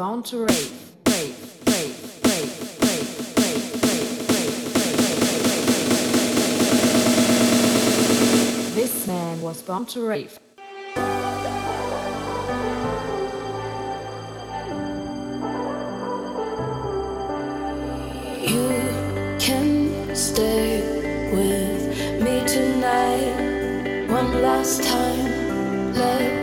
bound to rave. This man was bound to rave. You can stay with me tonight one last time. Let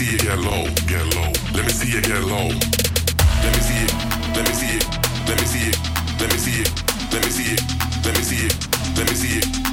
see you get low, get low. Let me see you get low. Let me see it. Let me see it. Let me see it. Let me see it. Let me see it. Let me see it. Let me see it.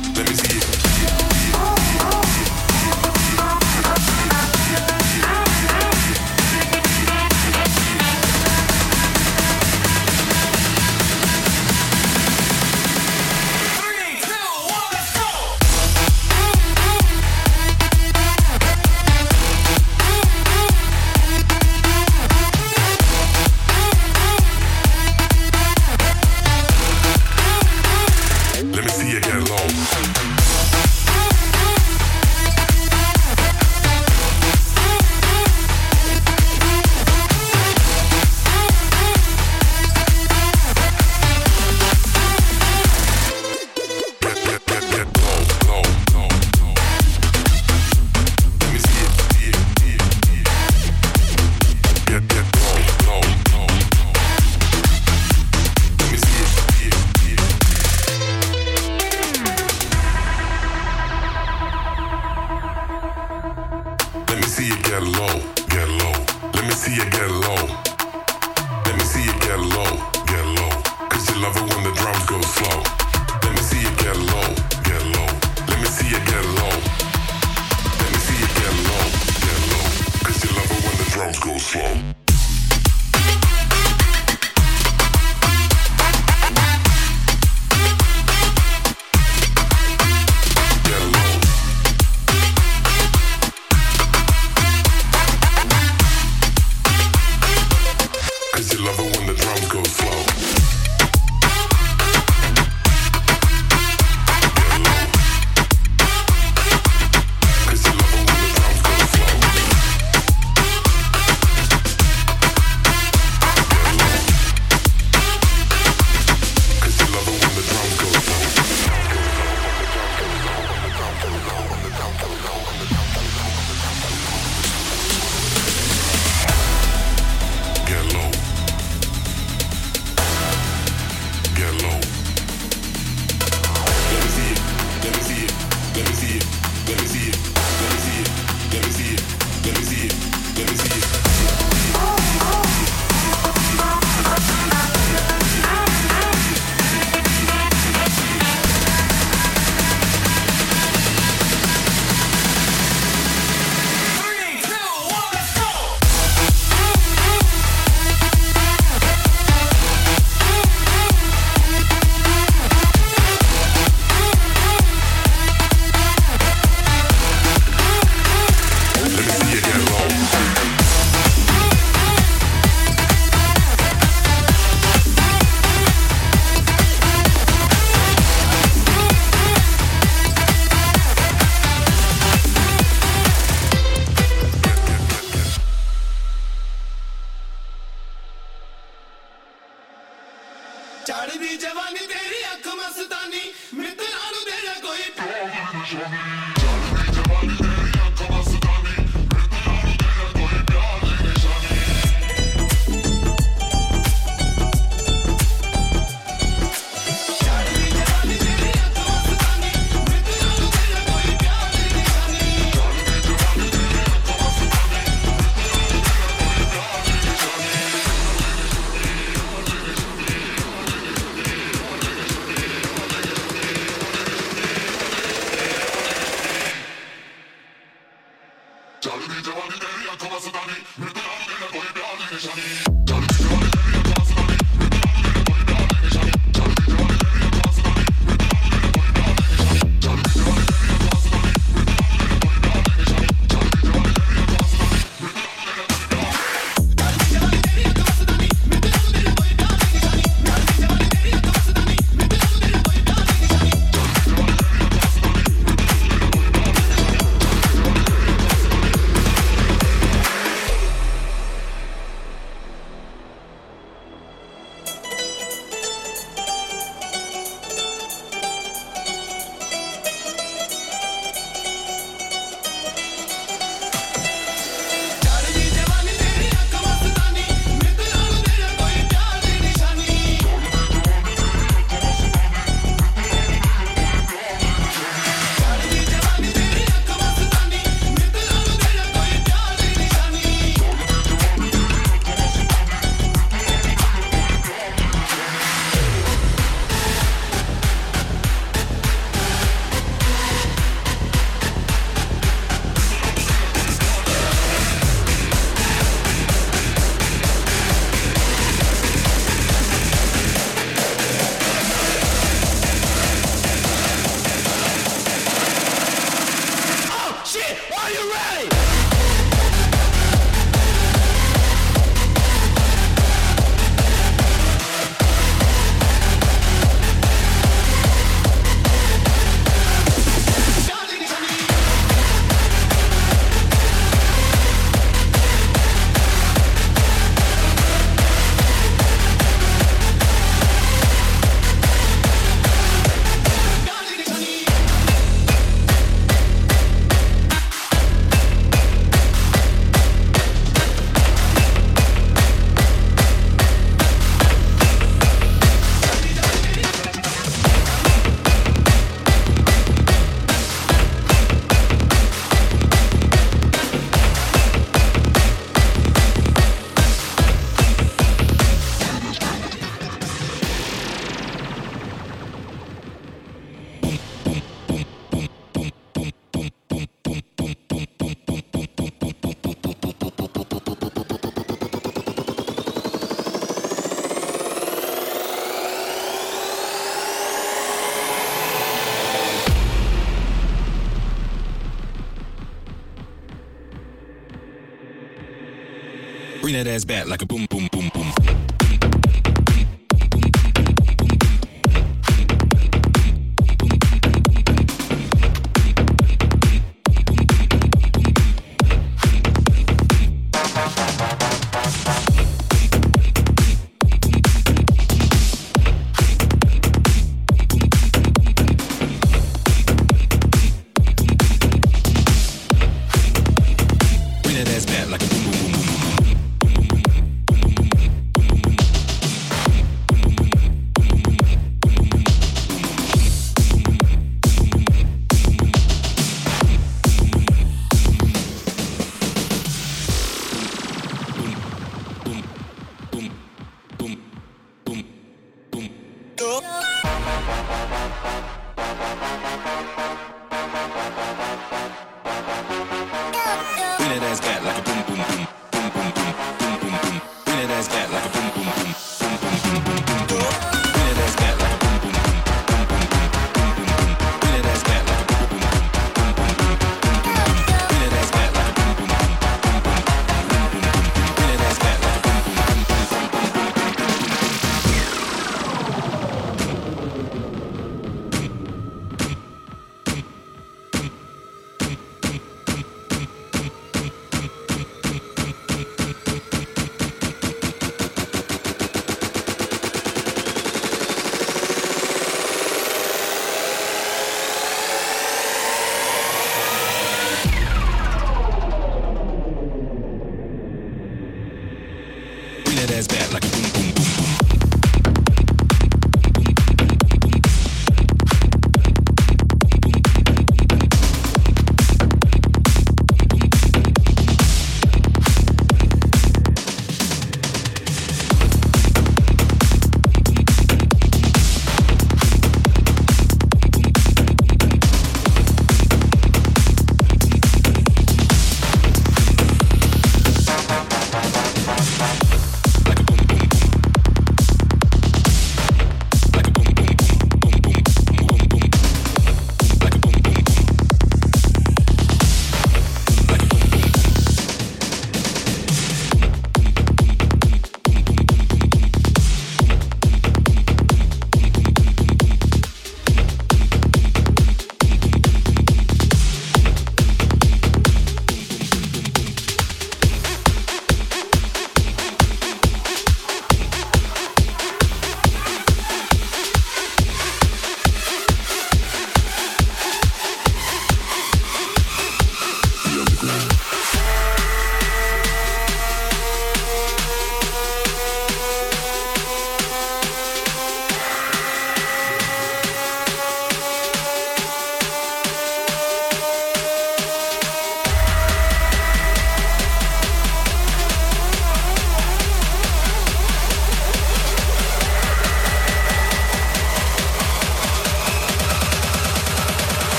Ass back like a boom.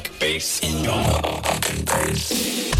like bass in your fucking bass.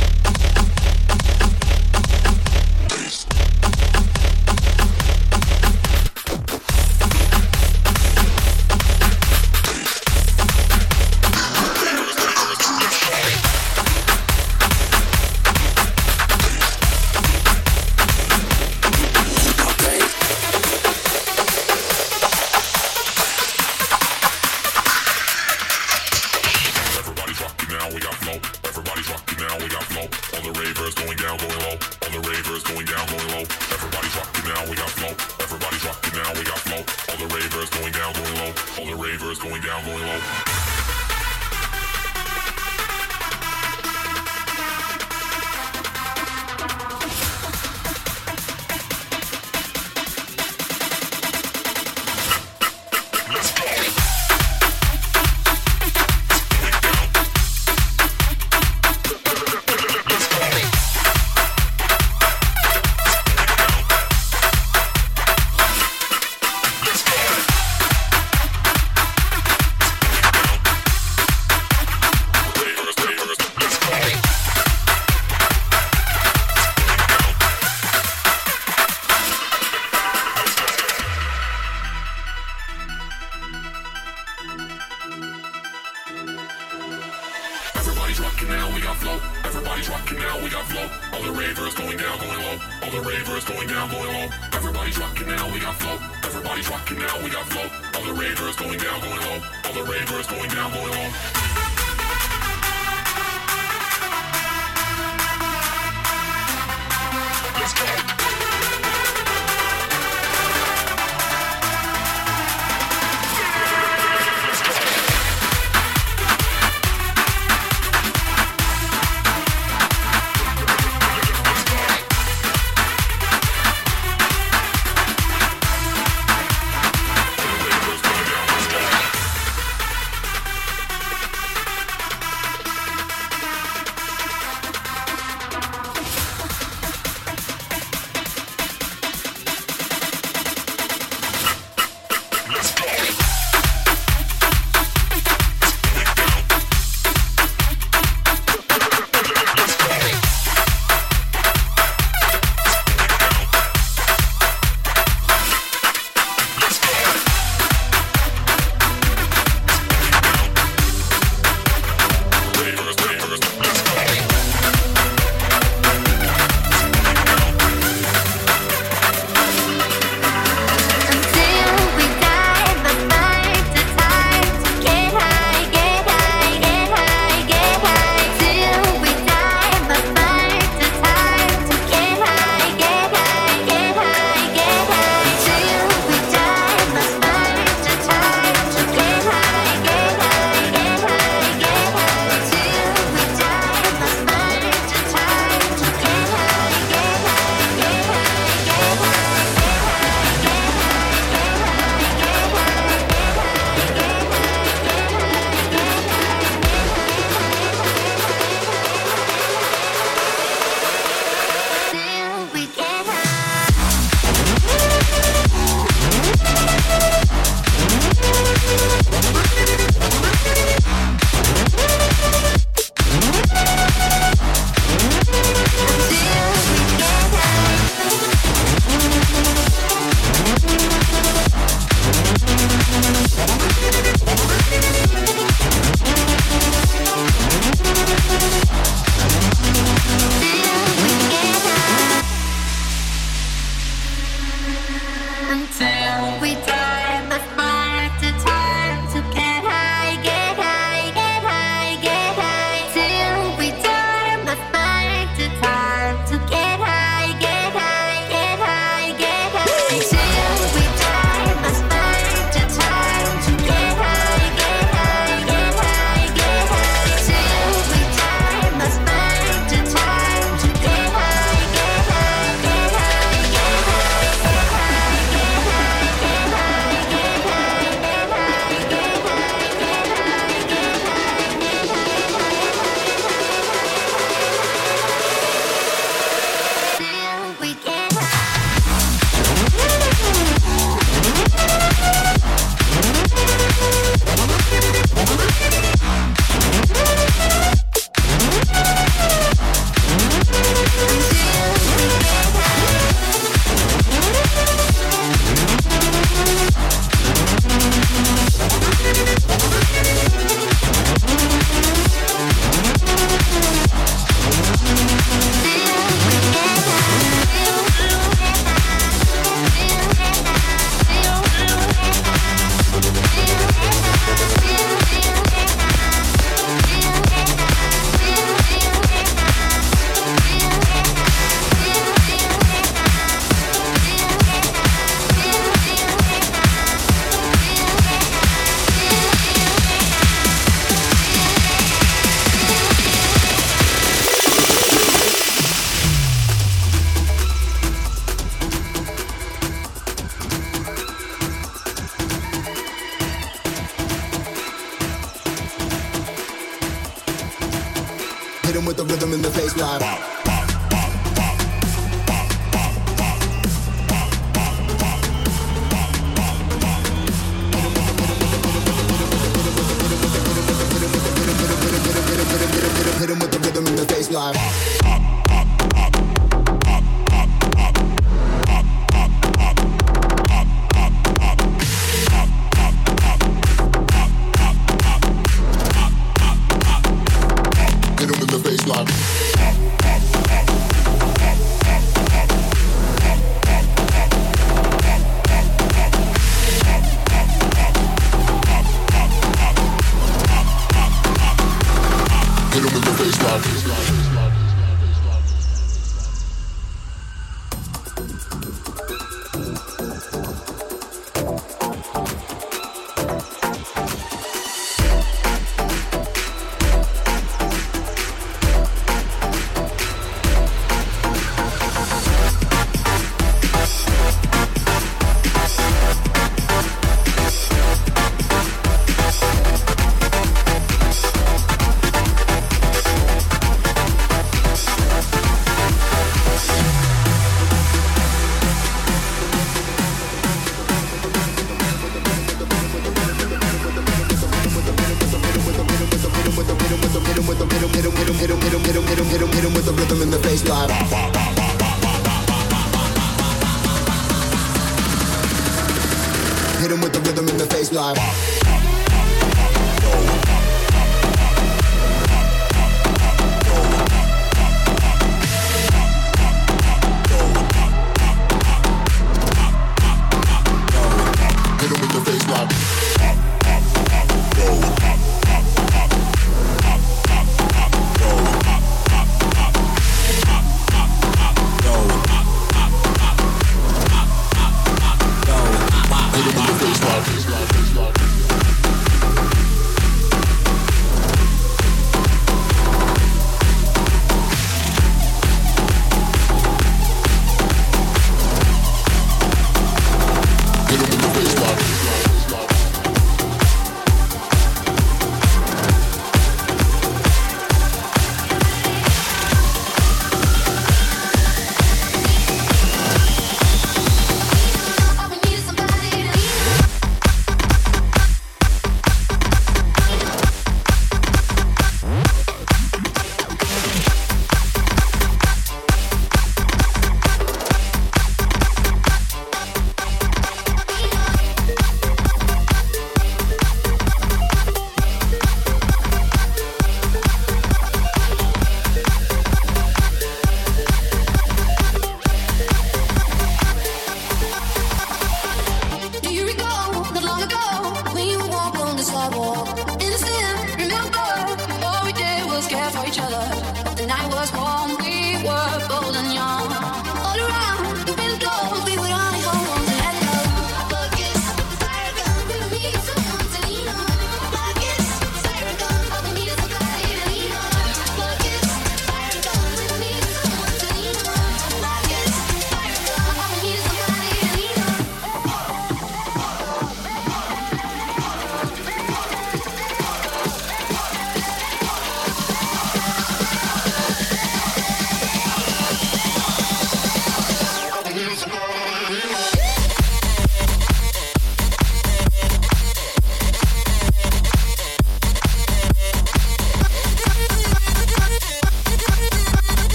Night face warm.